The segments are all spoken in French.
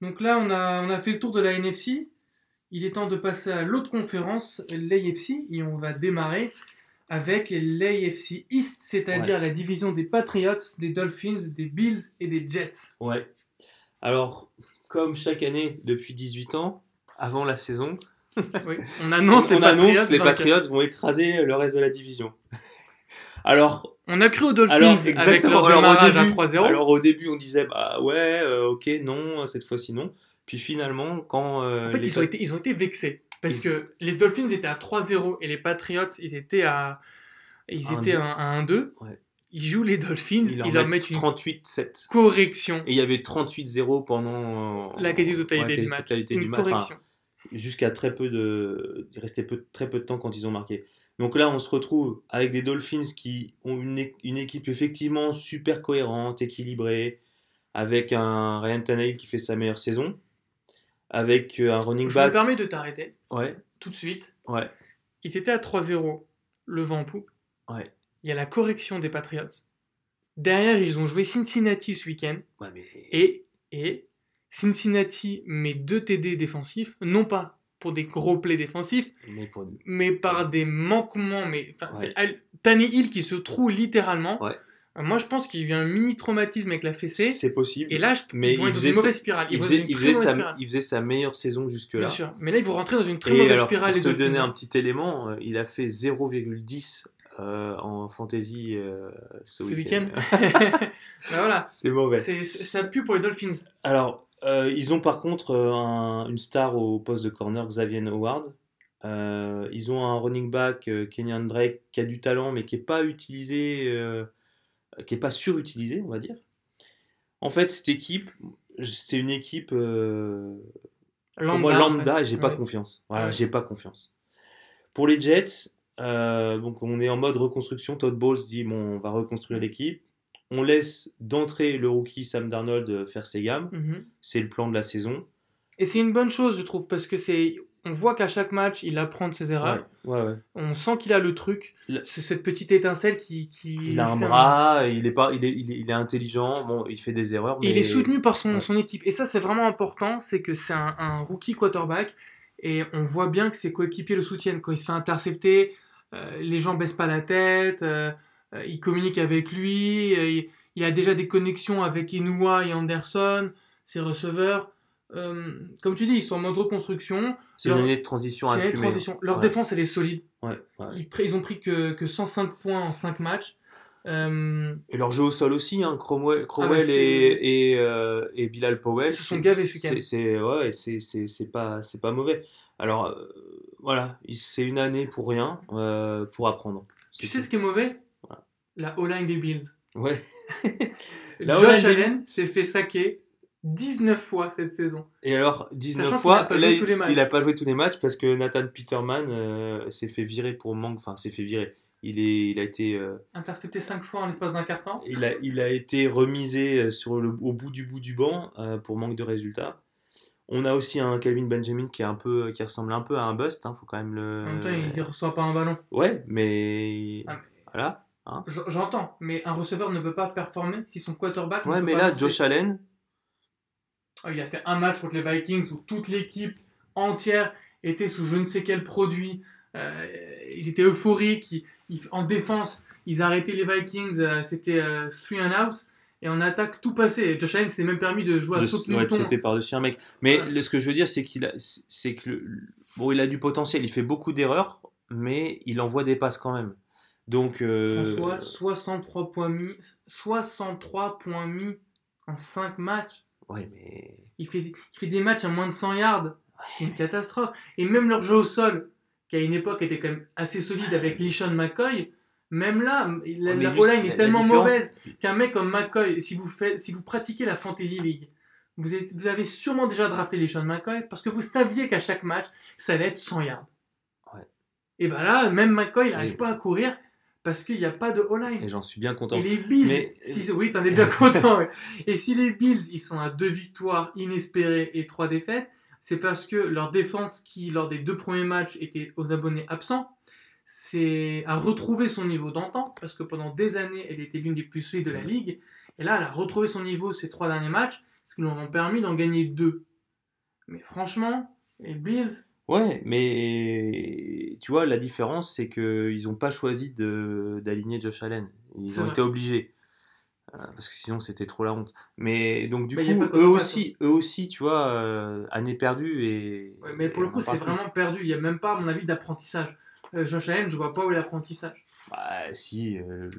Donc là, on a, on a fait le tour de la NFC. Il est temps de passer à l'autre conférence, l'AFC, et on va démarrer avec l'AFC East, c'est-à-dire la division des Patriots, des Dolphins, des Bills et des Jets. Ouais. Alors, comme chaque année depuis 18 ans, avant la saison, Oui, on annonce on les annonce Patriots. les. Patriots vont écraser le reste de la division. Alors, On a cru aux Dolphins alors avec exactement. leur Alors, démarrage au à début, 3-0. alors au début, on disait bah ouais, euh, ok, non, cette fois-ci non. Puis finalement, quand euh, En fait, les ils ont, été, ils ont été vexés. Parce Ils- que les Dolphins étaient à 3-0 et les Patriots, ils étaient à, ils À étaient 1-2. à 1-2. Ouais. Ils jouent les Dolphins, ils ils leur, leur mettent une 38-7. correction. Et il y avait 38-0 pendant euh, La quasi-totalité ouais, du match. Une du. Enfin, correction. jusqu'à très peu de. Il restait peu, très peu de temps quand ils ont marqué. Donc là, on se retrouve avec des Dolphins qui ont une, équipe effectivement super cohérente, équilibrée, avec un Ryan Tannehill qui fait sa meilleure saison, avec euh, un running Je me back. permets de t'arrêter Ouais, tout de suite. ouais, Ils étaient à 3-0, le vent en poupe. ouais. Il y a la correction des Patriots. Derrière, ils ont joué Cincinnati ce week-end. ouais mais... Et, et Cincinnati met deux TD défensifs, non pas pour des gros plays défensifs, mais pour- mais par des manquements. Mais Ouais. c'est Tannehill qui se trouve littéralement. Ouais. Euh, Moi, je pense qu'il y a eu un mini traumatisme avec la fessée. C'est possible. Et là, je, Mais ils vont il être dans faisait une sa- mauvaise spirale. Il faisait, il sa, spirale. il faisait sa meilleure saison jusque-là. Bien sûr. Mais là, ils vont rentrer dans une très Et mauvaise alors, spirale. pour te donner un petit élément, euh, il a fait 0,10 euh, en fantasy euh, ce, Ce week-end. Ben voilà. C'est mauvais. Ça pue pour les Dolphins. Alors, euh, ils ont par contre euh, un- une star au poste de corner, Xavier Howard. Euh, ils ont un running back, Kenyan Drake, qui a du talent, mais qui n'est pas utilisé, euh, qui n'est pas surutilisé, on va dire. En fait, cette équipe, c'est une équipe pour moi en lambda fait. et j'ai pas Ouais. confiance. Voilà, Ouais. j'ai pas confiance. Pour les Jets, donc on est en mode reconstruction. Todd Bowles dit bon, on va reconstruire l'équipe. On laisse d'entrée le rookie Sam Darnold faire ses gammes. Mhm. C'est le plan de la saison. Et c'est une bonne chose, je trouve, parce que c'est. On voit qu'à chaque match, il apprend de ses erreurs. Ouais, ouais, ouais. On sent qu'il a le truc. Le- C'est cette petite étincelle qui. qui Il a un bras, il est pas, il est, il est, il est intelligent. Bon, il fait des erreurs, mais il est soutenu par son, son équipe. Et ça, c'est vraiment important. C'est que c'est un, un rookie quarterback. Et on voit bien que ses coéquipiers le soutiennent. Quand il se fait intercepter, euh, les gens baissent pas la tête. euh, euh, ils communiquent avec lui. euh, il, il a déjà des connexions avec Inouye et Anderson, ses receveurs. Euh, comme tu dis, ils sont en mode reconstruction. c'est une année de transition C'est à une année de assumer. transition. Leur Ouais. défense, elle est solide. Ouais, ouais. Ils, ont pris que, que 105 points en 5 matchs. Euh, Et leur jeu au sol aussi, hein, Cromwell, Cromwell Ah bah, et, et, euh, et Bilal Powell. Ils se sont ce week-end. c'est- pas, mauvais. Alors euh, voilà, il- c'est une année pour rien, euh, pour apprendre. tu sais ce qui est mauvais? La O-line des Bills. Ouais. La Josh Allen s'est fait saquer 19 fois cette saison. Et alors, 19 Sachant fois, pas il, tous les matchs. il pas joué tous les matchs parce que Nathan Peterman euh, s'est fait virer pour manque, enfin s'est fait virer. Il est, il a été, euh, Intercepté 5 fois en l'espace d'un quart temps. il a, il a été remisé euh, sur le, au bout du bout du banc euh, pour manque de résultats. On a aussi un Calvin Benjamin qui est un peu, qui ressemble un peu à un bust, hein, faut quand même le. En même temps, il ne reçoit pas un ballon. Ouais, mais Ah, mais- voilà. J- J'entends, mais un receveur ne peut pas performer si son quarterback. ne Ouais, peut mais pas là, lancer. Josh Allen, Ah, Il a fait un match contre les Vikings où toute l'équipe entière était sous je ne sais quel produit. Euh, ils étaient euphoriques. Ils- ils- en défense, ils arrêtaient les Vikings. euh, C'était euh, three and out. Et en attaque, tout passait. Josh Allen s'était même permis de jouer à de, saut ouais, sauter par-dessus un mec. Mais Ouais. ce que je veux dire, c'est qu'il a, c'est que le- bon, il a du potentiel. Il fait beaucoup d'erreurs, mais il envoie des passes quand même. Donc, euh, François, 63 points mis, 63 points mis en 5 matchs. ouais, mais Il fait, des- il fait des matchs à moins de 100 yards. C'est une catastrophe. Et même leur jeu au sol, qui à une époque était quand même assez solide avec Lishon McCoy, même là, la, Ouais, la O-line la- est tellement mauvaise qu'un mec comme McCoy, si vous, faites, si vous pratiquez la Fantasy League, vous, êtes- vous avez sûrement déjà drafté Lishon McCoy parce que vous saviez qu'à chaque match, ça allait être 100 yards. Ouais. Et ben là, même McCoy, il n'arrive pas à courir parce qu'il n'y a pas de O-line. et j'en suis bien content. Et les Bills, Mais- si, oui, t'en es bien content. ouais. Et si les Bills, ils sont à deux victoires inespérées et trois défaites, c'est parce que leur défense, qui lors des deux premiers matchs était aux abonnés absents, c'est à retrouver son niveau d'antan, parce que pendant des années, elle était l'une des plus solides de la ligue. Et là, elle a retrouvé son niveau ces trois derniers matchs, ce qui lui ont permis d'en gagner deux. Mais franchement, les Bills, Ouais, mais tu vois, la différence, c'est qu'ils n'ont pas choisi d'aligner Josh Allen. Ils ont vrai. été obligés. Euh, parce que sinon, c'était trop la honte. Mais donc, du Bah, coup, eux aussi, eux aussi, tu vois, euh, année perdue et. ouais, mais pour et le coup, c'est vraiment perdu. Il n'y a même pas, à mon avis, d'apprentissage. Euh, Josh Allen, je vois pas où est l'apprentissage. Bah, si, le-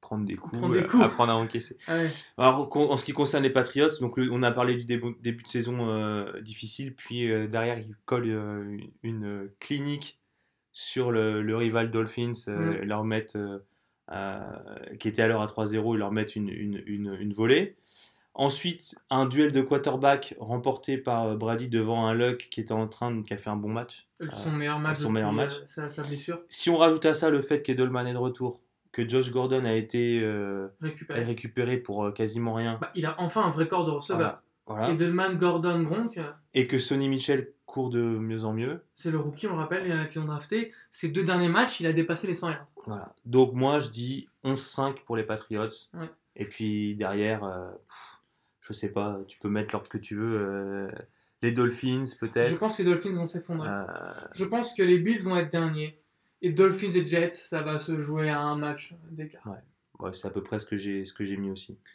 prendre des coups, Prendre des euh, coups. apprendre à encaisser. Ah ouais. Alors, en ce qui concerne les Patriots, donc le- on a parlé du début, début de saison euh, difficile, puis euh, derrière ils collent euh, une, clinique sur le, le rival Dolphins, Mm. leur mettent, qui était alors à 3-0, ils leur mettent une, une, une, une volée. Ensuite, un duel de quarterback remporté par Brady devant un Luck qui était en train de, qui a fait un bon match. Son meilleur match. son meilleur match. sa, sa blessure Si on rajoute à ça le fait qu'Edelman est de retour, que Josh Gordon a été euh, récupéré. récupéré pour euh, quasiment rien, Bah, il a enfin un vrai corps de receveur. voilà. Edelman, Gordon, Gronk, euh, et que Sonny Mitchell court de mieux en mieux. c'est le rookie, on le rappelle, euh, qui ont drafté. Ces deux derniers matchs, il a dépassé les 100 yards. Voilà. Donc moi je dis 11-5 pour les Patriots. Ouais. Et puis derrière, je sais pas, tu peux mettre l'ordre que tu veux. les Dolphins Je peut-être. pense que les Dolphins vont s'effondrer. Je pense que les Bills vont être derniers. Et Dolphins et Jets, ça va se jouer à un match d'écart. ouais, c'est à peu près ce que j'ai ce que j'ai mis aussi.